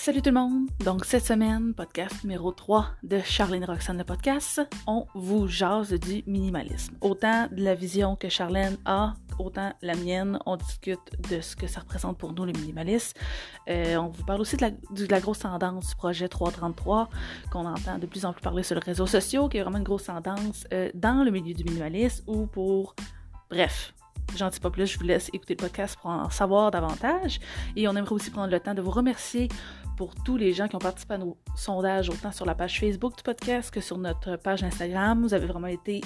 Salut tout le monde! Donc cette semaine, podcast numéro 3 de Charlène Roxane le podcast, on vous jase du minimalisme. Autant de la vision que Charlène a, autant la mienne, on discute de ce que ça représente pour nous le minimalisme. Euh, on vous parle aussi de la, de la, grosse tendance du projet 333 qu'on entend de plus en plus parler sur les réseaux sociaux, qui est vraiment une grosse tendance euh, dans le milieu du minimalisme ou pour... Bref, J'en dis pas plus, je vous laisse écouter le podcast pour en savoir davantage. Et on aimerait aussi prendre le temps de vous remercier pour tous les gens qui ont participé à nos sondages, autant sur la page Facebook du podcast que sur notre page Instagram. Vous avez vraiment été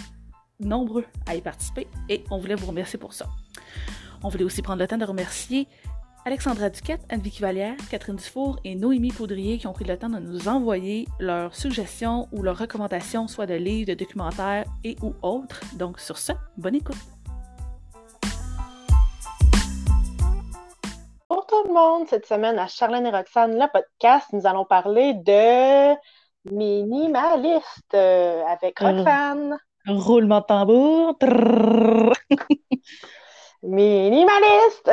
nombreux à y participer et on voulait vous remercier pour ça. On voulait aussi prendre le temps de remercier Alexandra Duquette, Anne-Vicky Vallière, Catherine Dufour et Noémie Poudrier qui ont pris le temps de nous envoyer leurs suggestions ou leurs recommandations, soit de livres, de documentaires et ou autres. Donc sur ce, bonne écoute! Tout le monde. Cette semaine, à Charlène et Roxane, le podcast, nous allons parler de minimaliste euh, avec Roxane. roulement de tambour. minimaliste.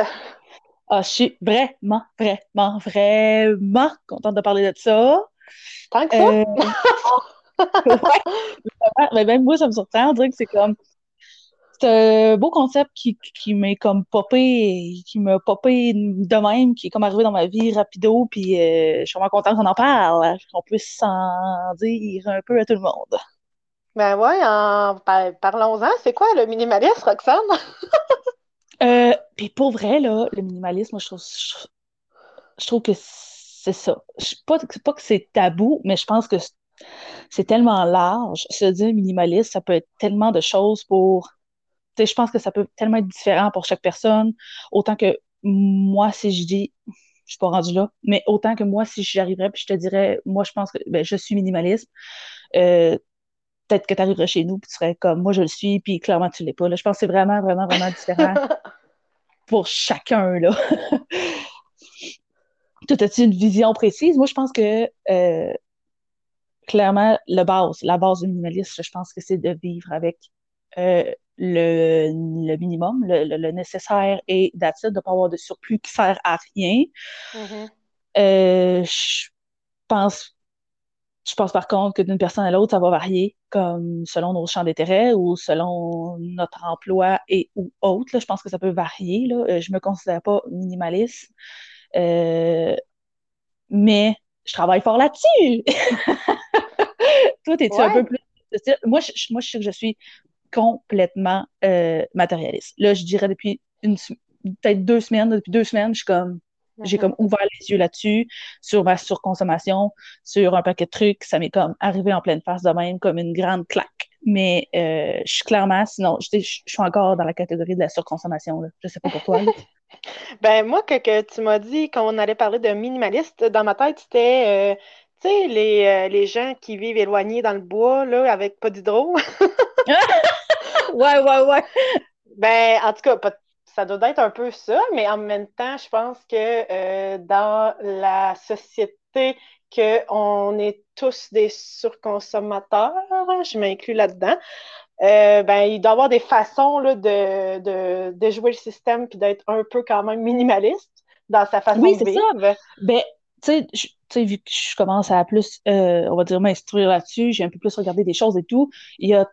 Ah, je suis vraiment, vraiment, vraiment contente de parler de ça. Tant que ça. Euh, ouais, même moi, ça me surprend. On dirait que c'est comme c'est un beau concept qui, qui m'est comme popé, qui m'a popé de même, qui est comme arrivé dans ma vie rapido, puis euh, je suis vraiment contente qu'on en parle, qu'on puisse s'en dire un peu à tout le monde. Ben ouais, en... parlons-en. C'est quoi le minimalisme, Roxane? euh, puis pour vrai, là, le minimalisme, je trouve, je, trouve que c'est ça. Je, pas, pas que c'est tabou, mais je pense que c'est tellement large. Se dire minimaliste, ça peut être tellement de choses pour je pense que ça peut tellement être différent pour chaque personne. Autant que moi, si je dis, je suis pas rendue là, mais autant que moi, si j'y arriverais, puis je te dirais, moi, je pense que ben, je suis minimaliste. Euh, peut-être que tu arriverais chez nous, puis tu serais comme, moi, je le suis, puis clairement, tu l'es pas. Là, je pense que c'est vraiment, vraiment, vraiment différent pour chacun, là. Toi, as-tu une vision précise? Moi, je pense que euh, clairement, la base, la base du minimalisme, je pense que c'est de vivre avec euh, le, le minimum, le, le, nécessaire et d'attitude, de ne pas avoir de surplus qui sert à rien. Mm-hmm. Euh, je pense je pense par contre que d'une personne à l'autre, ça va varier, comme selon nos champs d'intérêt ou selon notre emploi et ou autre. Là, je pense que ça peut varier. Là. Euh, je me considère pas minimaliste, euh, mais je travaille fort là-dessus. Toi, es-tu un peu plus. Moi, je, moi, je sais que je suis complètement euh, matérialiste. Là, je dirais depuis une peut-être deux semaines, depuis deux semaines, je suis comme j'ai comme ouvert les yeux là-dessus, sur ma surconsommation, sur un paquet de trucs. Ça m'est comme arrivé en pleine face de même, comme une grande claque. Mais euh, je suis clairement, sinon, je, suis encore dans la catégorie de la surconsommation. Là. Je sais pas pour toi. ben, moi, que, que tu m'as dit qu'on allait parler de minimaliste, dans ma tête, c'était, euh, tu sais, les, les, gens qui vivent éloignés dans le bois, là, avec pas d'hydro. ouais, ouais, ouais. Ben, en tout cas, ça doit être un peu ça, mais en même temps, je pense que euh, dans la société, qu'on est tous des surconsommateurs, je m'inclus là-dedans. Euh, ben, il doit y avoir des façons là, de, de, jouer le système puis d'être un peu quand même minimaliste dans sa façon de vivre. Ça. Ben, tu sais, vu que je commence à plus, euh, on va dire, m'instruire là-dessus, j'ai un peu plus regardé des choses et tout, il y a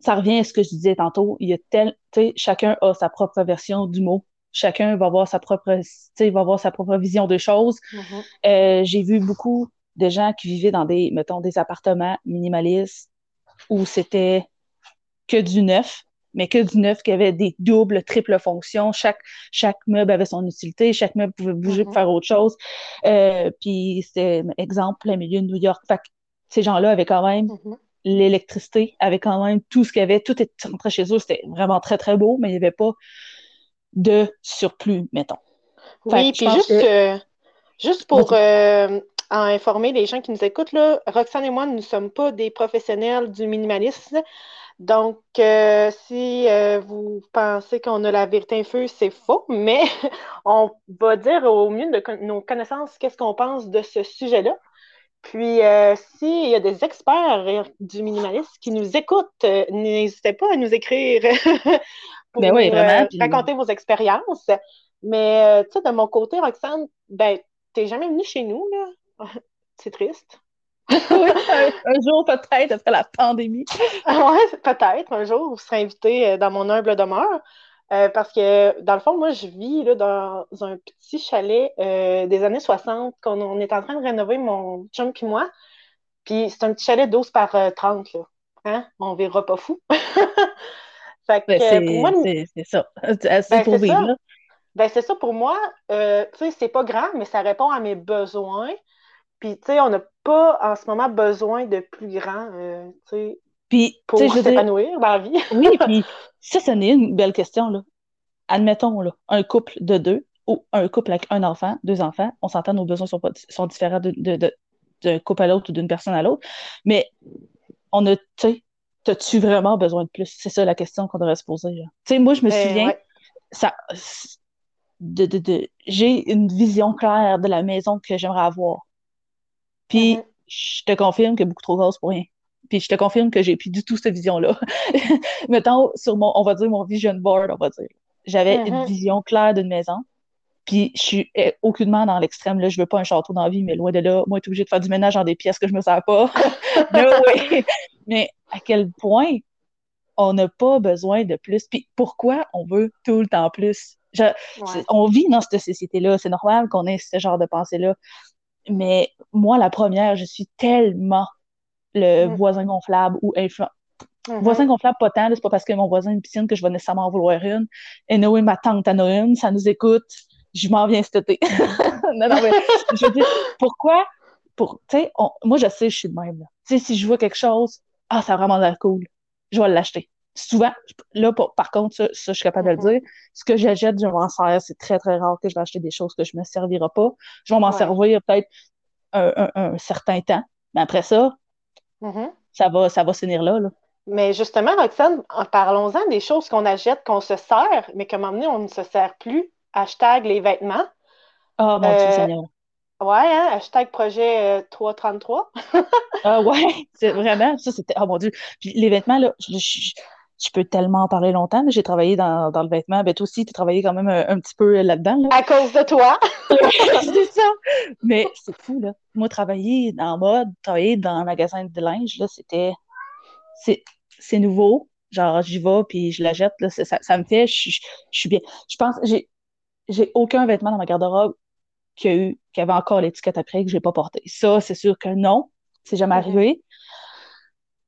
ça revient à ce que je disais tantôt. Il y a tel, chacun a sa propre version du mot. Chacun va avoir sa propre, va avoir sa propre vision des choses. Mm-hmm. Euh, j'ai vu beaucoup de gens qui vivaient dans des, mettons, des appartements minimalistes où c'était que du neuf, mais que du neuf qui avait des doubles, triples fonctions. Chaque, chaque meuble avait son utilité, chaque meuble pouvait bouger pour mm-hmm. faire autre chose. Euh, puis c'était, exemple, le milieu de New York. Fait ces gens-là avaient quand même mm-hmm l'électricité avait quand même tout ce qu'il y avait, tout était rentré chez eux, c'était vraiment très très beau, mais il n'y avait pas de surplus, mettons. Oui, puis juste, euh, juste pour euh, informer les gens qui nous écoutent, là, Roxane et moi, nous ne sommes pas des professionnels du minimalisme. Donc, euh, si vous pensez qu'on a la vérité infuse, c'est faux, mais on va dire au mieux de nos connaissances qu'est-ce qu'on pense de ce sujet-là. Puis, euh, s'il y a des experts du minimalisme qui nous écoutent, euh, n'hésitez pas à nous écrire pour ben euh, raconter vos expériences. Mais, tu sais, de mon côté, Roxane, ben, t'es jamais venu chez nous, là. C'est triste. oui, un, jour peut-être après la pandémie. oui, peut-être un jour, vous serez invité dans mon humble demeure. Euh, parce que, dans le fond, moi, je vis là, dans un petit chalet euh, des années 60 qu'on on est en train de rénover, mon chum et moi. Puis c'est un petit chalet 12 par 30, là. Hein? On verra pas fou. fait que, ben, pour moi, c'est ça. C'est ben, pour vivre, Ben, c'est ça pour moi. tu sais, c'est pas grand, mais ça répond à mes besoins. Puis, tu sais, on n'a pas en ce moment besoin de plus grand, euh, tu sais, puis, pour s'épanouir dans la vie. oui, puis ça, ce n'est une belle question, là. Admettons, là, un couple de deux ou un couple avec un enfant, deux enfants, on s'entend, nos besoins sont, sont différents d'un de, de, couple à l'autre ou d'une personne à l'autre, mais on a, tu sais, as-tu vraiment besoin de plus? C'est ça la question qu'on devrait se poser. Tu sais, moi, je me ben, souviens, ça, de, de, j'ai une vision claire de la maison que j'aimerais avoir. Puis, mm-hmm. je te confirme que beaucoup trop grosse pour rien. Puis, je te confirme que j'ai plus du tout cette vision-là. Mettons, sur mon, on va dire, mon vision board, on va dire. J'avais une mm-hmm. vision claire d'une maison. Puis, je suis eh, aucunement dans l'extrême. Là, je veux pas un château dans la vie, mais loin de là, moi, être obligée de faire du ménage dans des pièces que je me sers pas. Mais à quel point on n'a pas besoin de plus? Puis, pourquoi on veut tout le temps plus? On vit dans cette société-là. C'est normal qu'on ait ce genre de pensée-là. Mais moi, la première, je suis tellement le mm. voisin gonflable ou influent. Mm-hmm. Voisin gonflable, pas tant, c'est pas parce que mon voisin a une piscine que je vais nécessairement en vouloir une. Et Noé, ma tante en a une, ça nous écoute, je m'en viens cet été. non, non, mais je veux dire, pourquoi? Pour, moi, je sais, je suis de même. Sais, si je vois quelque chose, ah, ça a vraiment l'air cool, je vais l'acheter souvent, là, par contre, ça, je suis capable de le mm-hmm. dire, ce que j'achète, je m'en sers. C'est très, très rare que je vais acheter des choses que je ne me servirai pas. Je vais m'en servir peut-être un, certain temps. Mais après ça, mm-hmm. ça va, ça va finir là, là. Mais justement, Roxane, parlons-en des choses qu'on achète, qu'on se sert, mais qu'à un moment donné, on ne se sert plus. Hashtag les vêtements. Ah, mon Dieu euh, Seigneur. Ouais, hein? Hashtag projet 333. Euh, ah ouais, c'est vraiment, ça c'était, oh mon Dieu. Puis les vêtements, là, je, je peux tellement en parler longtemps. J'ai travaillé dans, dans, le vêtement. Ben, toi aussi, tu as travaillé quand même un, petit peu là-dedans. À cause de toi. c'est ça. Mais c'est fou, là. Moi, travailler en mode, travailler dans un magasin de linge, là, c'était. C'est nouveau. Genre, j'y vais, puis je la jette. Là, ça, ça me fait. Je, je, suis bien. Je pense. J'ai j'ai aucun vêtement dans ma garde-robe qui, a eu, qui avait encore l'étiquette après que je n'ai pas porté. Ça, c'est sûr que non. C'est jamais mm-hmm. arrivé.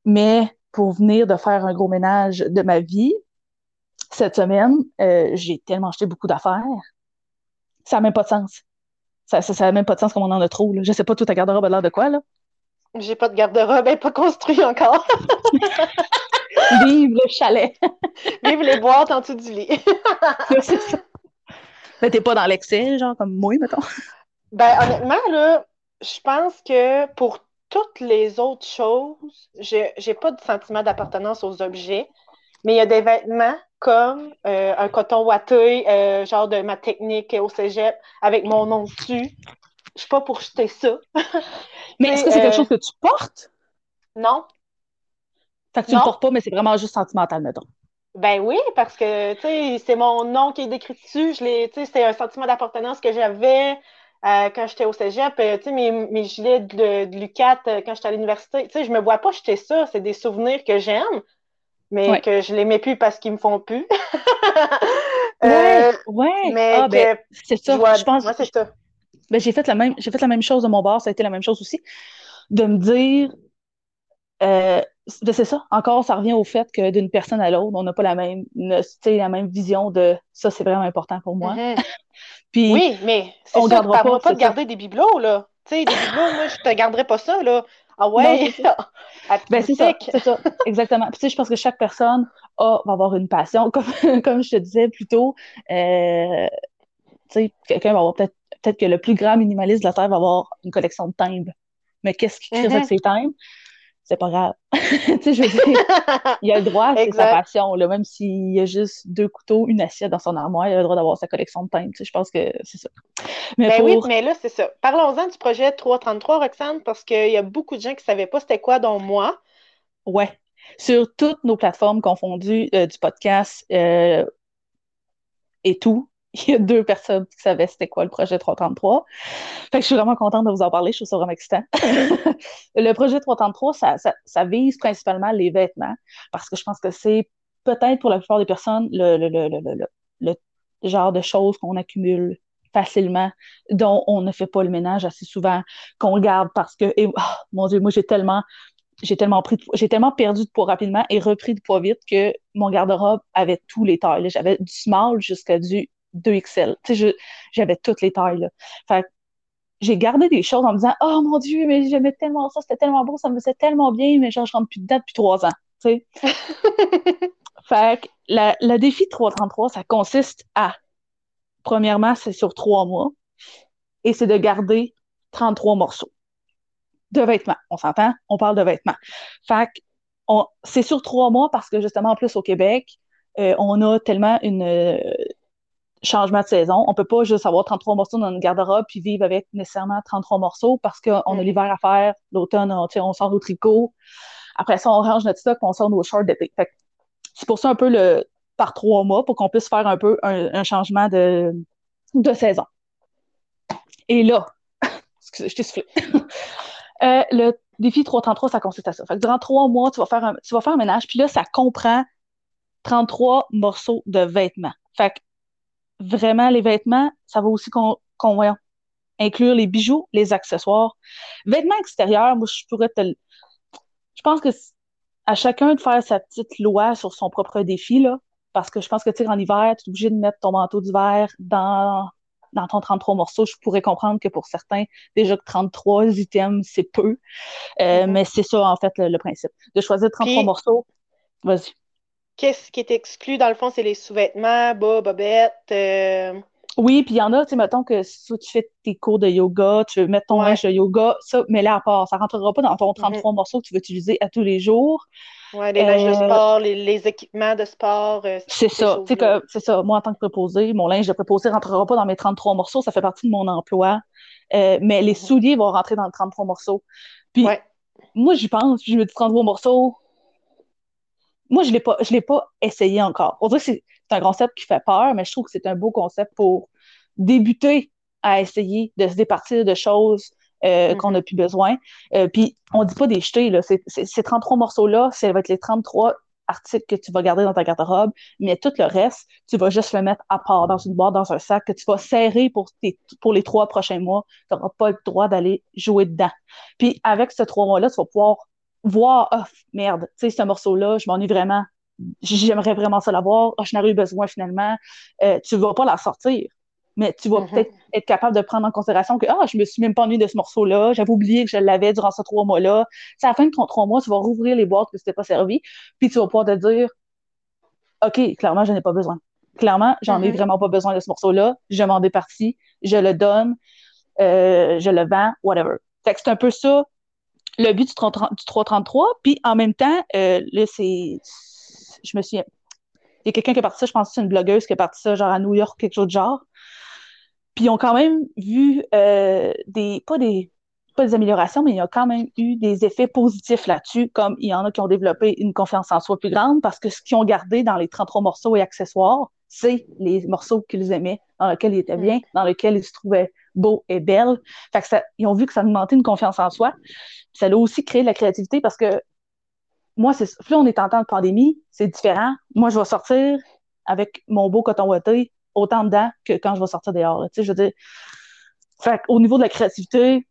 Mais pour venir de faire un gros ménage de ma vie, cette semaine, euh, j'ai tellement acheté beaucoup d'affaires. Ça n'a même pas de sens. Ça n'a même pas de sens comme on en a trop. Là. Je sais pas, tout ta garde-robe a l'air de quoi, là? J'ai pas de garde-robe, elle n'est pas construite encore. Vive le chalet! Vive les boîtes en dessous du lit! c'est ça. Mais t'es pas dans l'excès, genre comme moi, mettons. Ben, honnêtement, là, je pense que pour toutes les autres choses, j'ai n'ai pas de sentiment d'appartenance aux objets, mais il y a des vêtements comme euh, un coton ouaté, euh, genre de ma technique au cégep, avec mon nom dessus. Je suis pas pour jeter ça. mais est-ce que c'est quelque euh, chose que tu portes? Non. Fait que tu ne le portes pas, mais c'est vraiment juste sentimental, mettons. Ben oui, parce que, tu sais, c'est mon nom qui est décrit dessus. Je c'est un sentiment d'appartenance que j'avais. Euh, quand j'étais au cégep, euh, tu sais, mes, mes, gilets de, de l'UCAT euh, quand j'étais à l'université, tu sais, je me vois pas jeter ça. C'est des souvenirs que j'aime, mais que je les mets plus parce qu'ils me font plus. ouais, ouais. Mais ah, ben, c'est ça. Je, pense. Moi, c'est ça. Ben, j'ai fait la même, j'ai fait la même chose de mon bar. Ça a été la même chose aussi, de me dire. Ben, c'est ça. Encore, ça revient au fait que d'une personne à l'autre, on n'a pas la même, la même vision de ça, c'est vraiment important pour moi. Oui, mais c'est ça, gardera pas, pas de garder des bibelots, là. Tu sais, des bibelots, moi, je te garderais pas ça, là. Ah ouais, ben, c'est ça, c'est ça, exactement. Puis, tu sais, je pense que chaque personne a, va avoir une passion. Comme, comme je te disais plus tôt, euh, tu sais, quelqu'un va avoir peut-être peut-être que le plus grand minimaliste de la Terre va avoir une collection de timbres. Mais qu'est-ce qui crée avec mm-hmm. ces timbres? C'est pas grave. tu sais, je veux dire, il a le droit, c'est sa passion. Là, même s'il y a juste deux couteaux, une assiette dans son armoire, il a le droit d'avoir sa collection de teintes. Tu sais, je pense que c'est ça. Mais ben oui, mais là, c'est ça. Parlons-en du projet 333, Roxane, parce qu'il y a beaucoup de gens qui ne savaient pas c'était quoi, dont moi. Ouais. Sur toutes nos plateformes confondues euh, du podcast euh, et tout, il y a deux personnes qui savaient c'était quoi le projet 333. Fait que je suis vraiment contente de vous en parler, je trouve ça vraiment excitant. le projet 333, ça, ça, vise principalement les vêtements, parce que je pense que c'est peut-être pour la plupart des personnes le, le, le, le genre de choses qu'on accumule facilement, dont on ne fait pas le ménage assez souvent, qu'on garde parce que, oh, mon Dieu, moi j'ai tellement j'ai tellement pris j'ai tellement perdu de poids rapidement et repris de poids vite que mon garde-robe avait tous les tailles. J'avais du small jusqu'à du 2XL. j'avais toutes les tailles. Là. Fait j'ai gardé des choses en me disant Oh mon Dieu, mais j'aimais tellement ça, c'était tellement beau, ça me faisait tellement bien, mais genre, je rentre plus dedans depuis trois ans. fait que la, le défi 333, ça consiste à, premièrement, c'est sur trois mois, et c'est de garder 33 morceaux de vêtements. On s'entend? On parle de vêtements. Fait c'est sur trois mois parce que justement, en plus, au Québec, euh, on a tellement une changement de saison. On peut pas juste avoir 33 morceaux dans une garde-robe puis vivre avec nécessairement 33 morceaux parce qu'on a mm. l'hiver à faire, l'automne, on, on sort au tricot. Après ça, on range notre stock on sort nos shorts d'été. C'est pour ça un peu le par trois mois pour qu'on puisse faire un peu un, changement de, de saison. Et là, excusez, je t'ai soufflé. Euh, le défi 333, ça consiste à ça. Fait que durant trois mois, tu vas faire un, tu vas faire un ménage, puis là, ça comprend 33 morceaux de vêtements. Fait que vraiment, les vêtements, ça va aussi qu'on, inclure les bijoux, les accessoires. Vêtements extérieurs, moi, je pourrais te Je pense que à chacun de faire sa petite loi sur son propre défi, là, parce que je pense que, tu sais, en hiver, tu es obligé de mettre ton manteau d'hiver dans dans ton 33 morceaux, je pourrais comprendre que pour certains, déjà que 33 items, c'est peu. Euh, mm-hmm. Mais c'est ça, en fait, le, principe. De choisir 33 morceaux, vas-y. Qu'est-ce qui est exclu, dans le fond, c'est les sous-vêtements, bas, bobettes. Euh, oui, puis il y en a, tu sais, mettons que si tu fais tes cours de yoga, tu veux mettre ton linge de yoga, ça, mais là à part. Ça rentrera pas dans ton 33 mm-hmm. morceaux que tu veux utiliser à tous les jours. Oui, les linges de euh, sport, les, équipements de sport. Euh, c'est ça. Tu sais c'est ça. Moi, en tant que préposé, mon linge de préposé ne rentrera pas dans mes 33 morceaux. Ça fait partie de mon emploi. Euh, mais les mm-hmm. souliers vont rentrer dans les 33 morceaux. Puis, moi, j'y pense. je me dis 33 morceaux. Moi, je ne l'ai pas essayé encore. On dirait que c'est c'est un concept qui fait peur, mais je trouve que c'est un beau concept pour débuter à essayer de se départir de choses euh, qu'on n'a mm-hmm. plus besoin. Euh, puis, on dit pas des jeter, là. Ces 33 morceaux-là, ça va être les 33 articles que tu vas garder dans ta garde-robe, mais tout le reste, tu vas juste le mettre à part dans une boîte, dans un sac que tu vas serrer pour, pour les trois prochains mois. Tu n'auras pas le droit d'aller jouer dedans. Puis, avec ces trois mois-là, tu vas pouvoir voir, oh, merde, tu sais, ce morceau-là, je m'ennuie vraiment j'aimerais vraiment ça l'avoir, oh, je n'aurais eu besoin finalement. Euh, tu ne vas pas la sortir, mais tu vas mm-hmm. peut-être être capable de prendre en considération que ah, je me suis même pas ennuyée de ce morceau-là, j'avais oublié que je l'avais durant ces trois mois-là. C'est à la fin de ton trois mois, tu vas rouvrir les boîtes que tu t'es pas servi, puis tu vas pouvoir te dire OK, clairement, je n'ai pas besoin. Clairement, j'en ai mm-hmm. vraiment pas besoin de ce morceau-là, je m'en départis, je le donne, euh, je le vends, whatever. Fait que c'est un peu ça le but du, 333. Puis en même temps, euh, là, c'est je me souviens. Il y a quelqu'un qui est parti ça, je pense que c'est une blogueuse qui est partie ça, genre à New York, quelque chose de genre. Puis ils ont quand même vu euh, des, pas des, pas des améliorations, mais il y a quand même eu des effets positifs là-dessus, comme il y en a qui ont développé une confiance en soi plus grande parce que ce qu'ils ont gardé dans les 33 morceaux et accessoires, c'est les morceaux qu'ils aimaient, dans lesquels ils étaient mm. bien, dans lesquels ils se trouvaient beaux et ça, ils ont vu que ça augmentait une confiance en soi. ça a aussi créé de la créativité parce que moi, c'est plus on est en temps de pandémie, c'est différent. Moi, je vais sortir avec mon beau coton ouaté autant dedans que quand je vais sortir dehors. Je veux dire, au niveau de la créativité,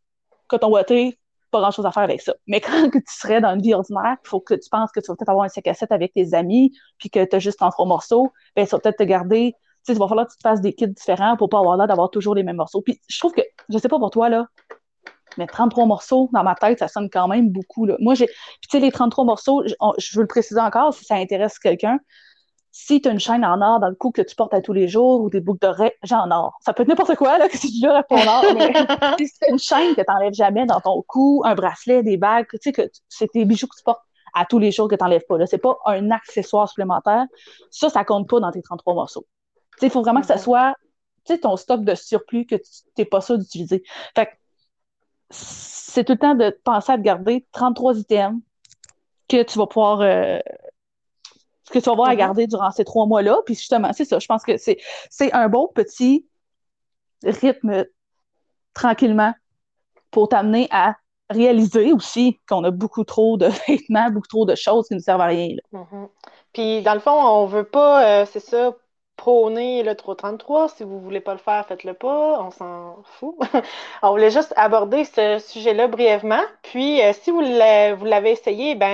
coton ouaté, pas grand chose à faire avec ça. Mais quand tu serais dans une vie ordinaire, il faut que tu penses que tu vas peut-être avoir un 5 à 7 avec tes amis, puis que tu as juste en trois morceaux, ben, ça va peut-être te garder. Tu sais, il va falloir que tu te fasses des kits différents pour pas avoir l'air d'avoir toujours les mêmes morceaux. Puis je trouve que, je sais pas pour toi, là, mais 33 morceaux, dans ma tête, ça sonne quand même beaucoup. Là. Moi, j'ai. Puis, tu sais, les 33 morceaux, je, veux le préciser encore si ça intéresse quelqu'un. Si tu as une chaîne en or dans le cou que tu portes à tous les jours ou des boucles d'oreilles, j'ai en or. Ça peut être n'importe quoi, là, que si tu réponds en or. Mais si c'est une chaîne que tu n'enlèves jamais dans ton cou, un bracelet, des bagues, tu sais, que c'est des bijoux que tu portes à tous les jours que tu n'enlèves pas. Ce n'est pas un accessoire supplémentaire. Ça, ça compte pas dans tes 33 morceaux. Il faut vraiment que ça mm-hmm. soit ton stock de surplus que tu n'es pas sûr d'utiliser. Fait c'est tout le temps de penser à te garder 33 items que tu vas pouvoir euh, que tu vas avoir à Mhm. garder durant ces trois mois-là. Puis justement, c'est ça. Je pense que c'est, un bon petit rythme tranquillement pour t'amener à réaliser aussi qu'on a beaucoup trop de vêtements, beaucoup trop de choses qui ne servent à rien. Mhm. Puis, dans le fond, on veut pas, euh, c'est ça, prôner le 333. Si vous voulez pas le faire, faites-le pas. On s'en fout. On voulait juste aborder ce sujet-là brièvement. Puis, euh, si vous l'a- vous l'avez essayé, ben,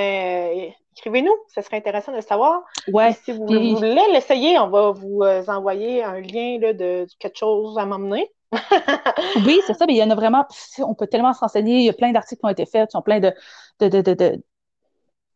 euh, écrivez-nous. Ça serait intéressant de le savoir. Ouais, si vous, puis- vous voulez l'essayer, on va vous euh, envoyer un lien là, de quelque chose à m'emmener. Oui, c'est ça, mais il y en a vraiment, on peut tellement se renseigner, il y a plein d'articles qui ont été faits, qui ont plein de, de, de, de, de-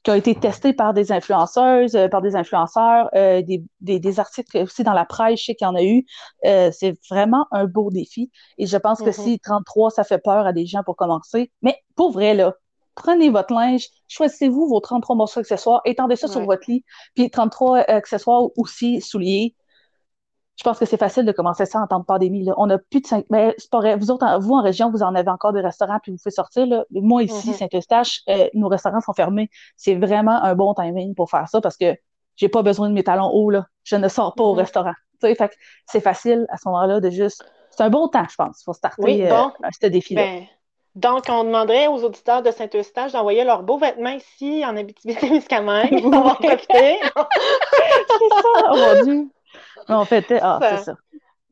qui ont été testés par des influenceuses, euh, par des influenceurs, euh, des, des, des articles aussi dans la presse, je sais qu'il y en a eu. Euh, c'est vraiment un beau défi. Et je pense que Mhm. si 33, ça fait peur à des gens pour commencer, mais pour vrai, là, prenez votre linge, choisissez-vous vos 33 morceaux accessoires, étendez ça sur votre lit, puis 33 accessoires aussi souliers. Je pense que c'est facile de commencer ça en temps de pandémie. Là. On n'a plus de cinq. Mais c'est pas vrai. Vous autres, en- vous en région, vous en avez encore des restaurants puis vous pouvez sortir. Là. Moi, ici, Mhm. Saint-Eustache, euh, nos restaurants sont fermés. C'est vraiment un bon timing pour faire ça parce que j'ai pas besoin de mes talons hauts. Là. Je ne sors pas au Mhm. restaurant. Fait c'est facile à ce moment-là de juste. C'est un bon temps, je pense. Faut starter Oui, euh, bon. à ce défi-là. Ben, donc, on demanderait aux auditeurs de Saint-Eustache d'envoyer leurs beaux vêtements ici en Abitibi-Témiscamingue. On va en profiter. c'est ça, oh mon Dieu. On fait. Ah, c'est ça.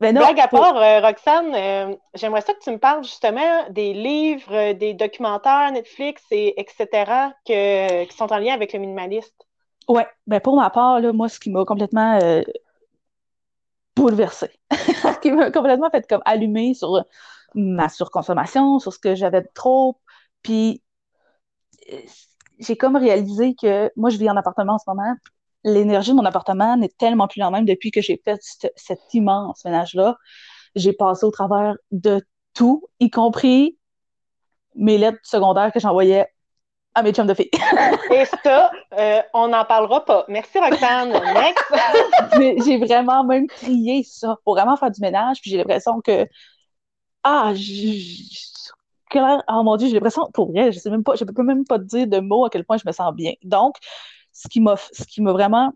Mais non, Blague à pour- part, euh, Roxane, euh, j'aimerais ça que tu me parles justement des livres, euh, des documentaires Netflix, et etc., que, qui sont en lien avec le minimaliste. Ouais, ben pour ma part, là, moi, ce qui m'a complètement euh, bouleversée, qui m'a complètement fait comme allumer sur ma surconsommation, sur ce que j'avais de trop, puis j'ai comme réalisé que moi, je vis en appartement en ce moment, l'énergie de mon appartement n'est tellement plus la même depuis que j'ai fait ce- cet immense ménage-là. J'ai passé au travers de tout, y compris mes lettres secondaires que j'envoyais à mes chums de filles. Et ça, euh, on n'en parlera pas. Merci, Roxane. Next. J'ai vraiment même trié ça pour vraiment faire du ménage. Puis j'ai l'impression que. Ah, clair- oh mon Dieu, j'ai l'impression, pour vrai, je sais même pas, je peux même pas te dire de mots à quel point je me sens bien. Donc, ce qui m'a, vraiment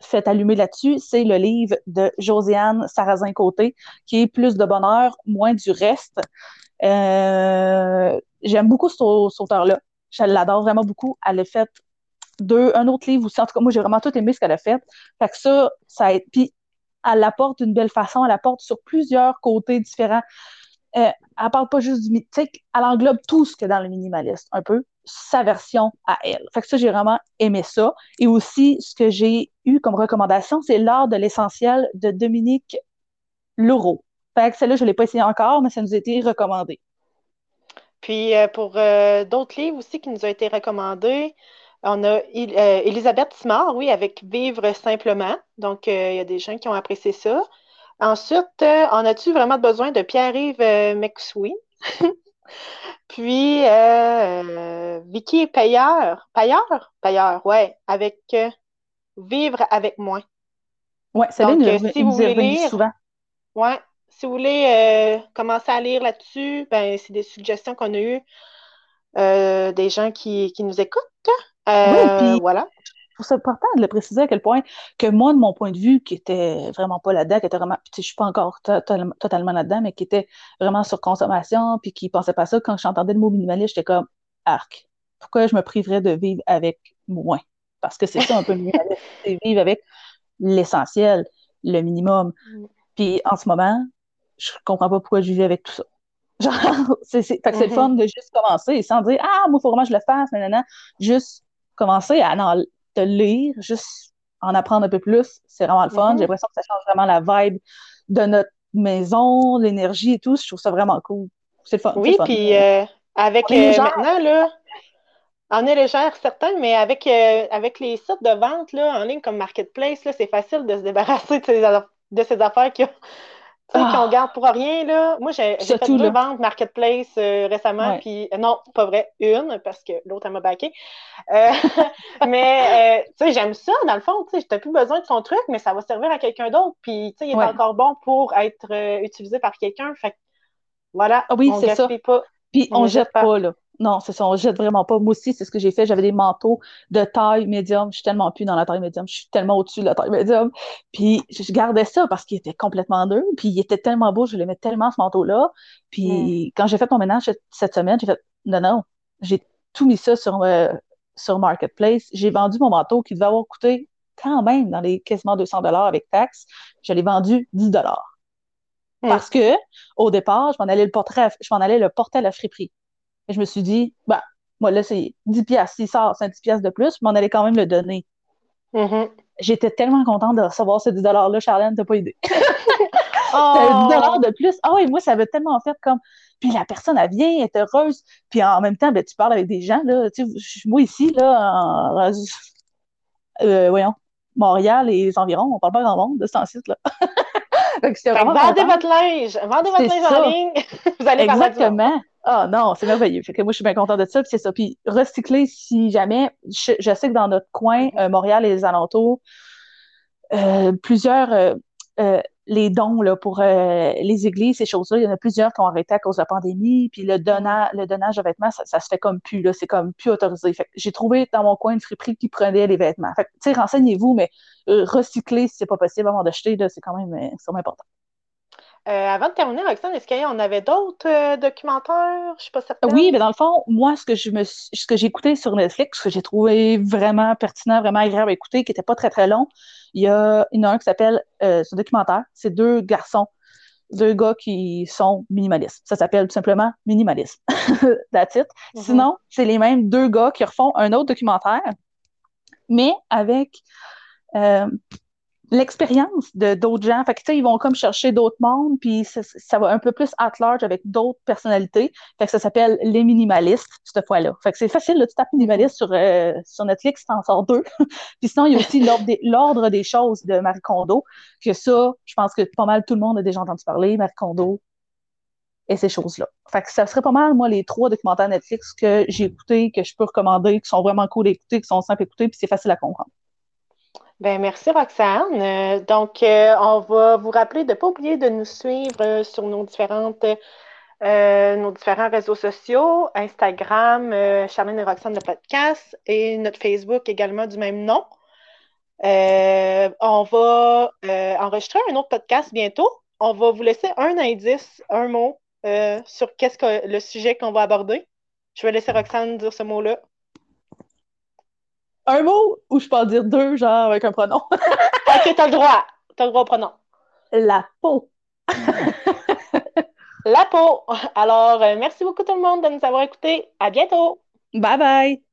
fait allumer là-dessus, c'est le livre de Josiane Sarrazin-Côté, qui est Plus de bonheur, moins du reste. Euh, j'aime beaucoup cet, cet auteur-là. Je l'adore vraiment beaucoup. Elle a fait deux, un autre livre aussi. En tout cas, moi, j'ai vraiment tout aimé ce qu'elle a fait. Fait que ça, ça aide. Puis, elle l'apporte d'une belle façon. Elle apporte sur plusieurs côtés différents. Euh, elle parle pas juste du... sais, elle englobe tout ce que dans le minimaliste, un peu, sa version à elle. Fait que ça, j'ai vraiment aimé ça. Et aussi, ce que j'ai eu comme recommandation, c'est L'art de l'essentiel de Dominique Leroux. Fait que celle-là, je l'ai pas essayé encore, mais ça nous a été recommandé. Puis euh, pour euh, d'autres livres aussi qui nous ont été recommandés, on a Il- euh, Elisabeth Simard, oui, avec Vivre simplement. Donc, il y a des gens qui ont apprécié ça. Ensuite, euh, en as-tu vraiment besoin de Pierre-Yves euh, McSween? Puis, euh, euh, Vicky Payeur. Payeur? Payeur, ouais, avec euh, Vivre avec moi. Ouais, celle-là, Donc, euh, nous si vous voulez lire, souvent. Ouais. Si vous voulez commencer à lire là-dessus, ben, c'est des suggestions qu'on a eues des gens qui, qui nous écoutent. Oui, puis voilà. Ça important de le préciser à quel point que moi, de mon point de vue, qui était vraiment pas là-dedans, qui était vraiment, puis je suis pas encore to- to- totalement là-dedans, mais qui était vraiment sur consommation, puis qui pensait pas ça, quand j'entendais le mot minimaliste, j'étais comme, arc, pourquoi je me priverais de vivre avec moins? Parce que c'est ça un peu le minimaliste, c'est vivre avec l'essentiel, le minimum. Mm. Puis en ce moment, je comprends pas pourquoi je vivais avec tout ça. Genre, c'est, c'est, fait que c'est le Mhm. fun de juste commencer sans dire, ah, moi, il faut vraiment que je le fasse, nanana. Juste commencer à lire, juste en apprendre un peu plus. C'est vraiment le fun. Mhm. J'ai l'impression que ça change vraiment la vibe de notre maison, l'énergie et tout. Je trouve ça vraiment cool. C'est le fun. Oui, puis euh, avec euh, maintenant, là, on est légère, certain, mais avec, euh, avec les sites de vente là, en ligne comme Marketplace, là, c'est facile de se débarrasser de ces, de ces affaires qui, tu sais, Ah. qu'on garde pour rien. Là. Moi, j'ai fait deux là. ventes Marketplace euh, récemment, puis euh, non, pas vrai, une, parce que l'autre, elle m'a baqué. Euh, mais, tu sais, j'aime ça, dans le fond, tu sais, t'as plus besoin de ton truc, mais ça va servir à quelqu'un d'autre, puis, tu sais, il est Ouais. encore bon pour être utilisé par quelqu'un, fait voilà, Ah oui, on c'est ça. pas. Puis On on ne jette jette pas. pas, là. Non, c'est ça, on jette vraiment pas. Moi aussi, c'est ce que j'ai fait. J'avais des manteaux de taille médium. Je suis tellement plus dans la taille médium. Je suis tellement au-dessus de la taille médium. Puis je gardais ça parce qu'il était complètement dur. Puis il était tellement beau. Je l'aimais tellement, ce manteau-là. Puis mm. quand j'ai fait mon ménage cette semaine, j'ai fait non, non. J'ai tout mis ça sur, euh, sur Marketplace. J'ai vendu mon manteau qui devait avoir coûté quand même dans les quasiment 200 dollars avec taxes. Je l'ai vendu 10 dollars. Parce que, au départ, je m'en allais le porter, je m'en allais le porter à la friperie. Et je me suis dit, bah, moi, là, c'est 10 piastres. S'il sort, c'est 10 piastres de plus, mais on allait quand même le donner. Mm-hmm. J'étais tellement contente de recevoir ce 10 $-là, Charlène, t'as pas idée. oh! 10 de plus. Ah oui, moi, ça avait tellement fait comme. Puis la personne, elle vient, elle est heureuse. Puis en même temps, ben, tu parles avec des gens, là. Tu sais, moi, ici, là, en... euh, voyons, Montréal et les environs, on parle pas grand monde de ce site, là. vendez votre linge! Vendez votre linge en ligne! Vous allez Exactement. Ah non, c'est merveilleux. Fait que moi, je suis bien contente de ça, puis c'est ça. Puis recycler, si jamais, je, sais que dans notre coin, euh, Montréal et les alentours, euh, plusieurs, euh, les dons là, pour les églises, ces choses-là, il y en a plusieurs qui ont arrêté à cause de la pandémie, puis le, donnage, le donnage de vêtements, ça, se fait comme plus, c'est comme plus autorisé. Fait j'ai trouvé dans mon coin une friperie qui prenait les vêtements. Fait que, tu sais, renseignez-vous, mais recycler, si c'est pas possible avant d'acheter, c'est quand même, c'est important. Euh, avant de terminer, Roxane, est-ce qu'on avait d'autres euh, documentaires? Je suis pas certaine. Oui, mais dans le fond, moi, ce que je me ce que j'ai écouté sur Netflix, ce que j'ai trouvé vraiment pertinent, vraiment agréable à écouter, qui n'était pas très très long, il y, a, il y en a un qui s'appelle euh, ce documentaire. C'est deux garçons, deux gars qui sont minimalistes. Ça s'appelle tout simplement Minimalisme. That's it. Mm-hmm. Sinon, c'est les mêmes deux gars qui refont un autre documentaire, mais avec l'expérience de d'autres gens. Fait que, tu sais, ils vont comme chercher d'autres mondes, puis ça, va un peu plus at large avec d'autres personnalités. Fait que ça s'appelle Les Minimalistes, cette fois-là. Fait que c'est facile, là, tu tapes Minimaliste sur, euh, sur Netflix, t'en sors deux. puis sinon, il y a aussi L'Ordre des, des, choses de Marie Kondo, que ça, je pense que pas mal tout le monde a déjà entendu parler, Marie Kondo et ces choses-là. Fait que ça serait pas mal, moi, les trois documentaires Netflix que j'ai écoutés, que je peux recommander, qui sont vraiment cool à écouter, qui sont simples à écouter, puis c'est facile à comprendre. Ben, merci Roxane. Euh, donc, euh, on va vous rappeler de ne pas oublier de nous suivre euh, sur nos différentes nos différents réseaux sociaux, Instagram, Charlène et Roxane le podcast et notre Facebook également du même nom. on va enregistrer un autre podcast bientôt. On va vous laisser un indice, un mot sur qu'est-ce que le sujet qu'on va aborder. Je vais laisser Roxane dire ce mot-là un mot ou je peux en dire deux, genre avec un pronom? ok, t'as le droit. T'as le droit au pronom. La peau. La peau. Alors, euh, merci beaucoup tout le monde de nous avoir écoutés. À bientôt. Bye bye.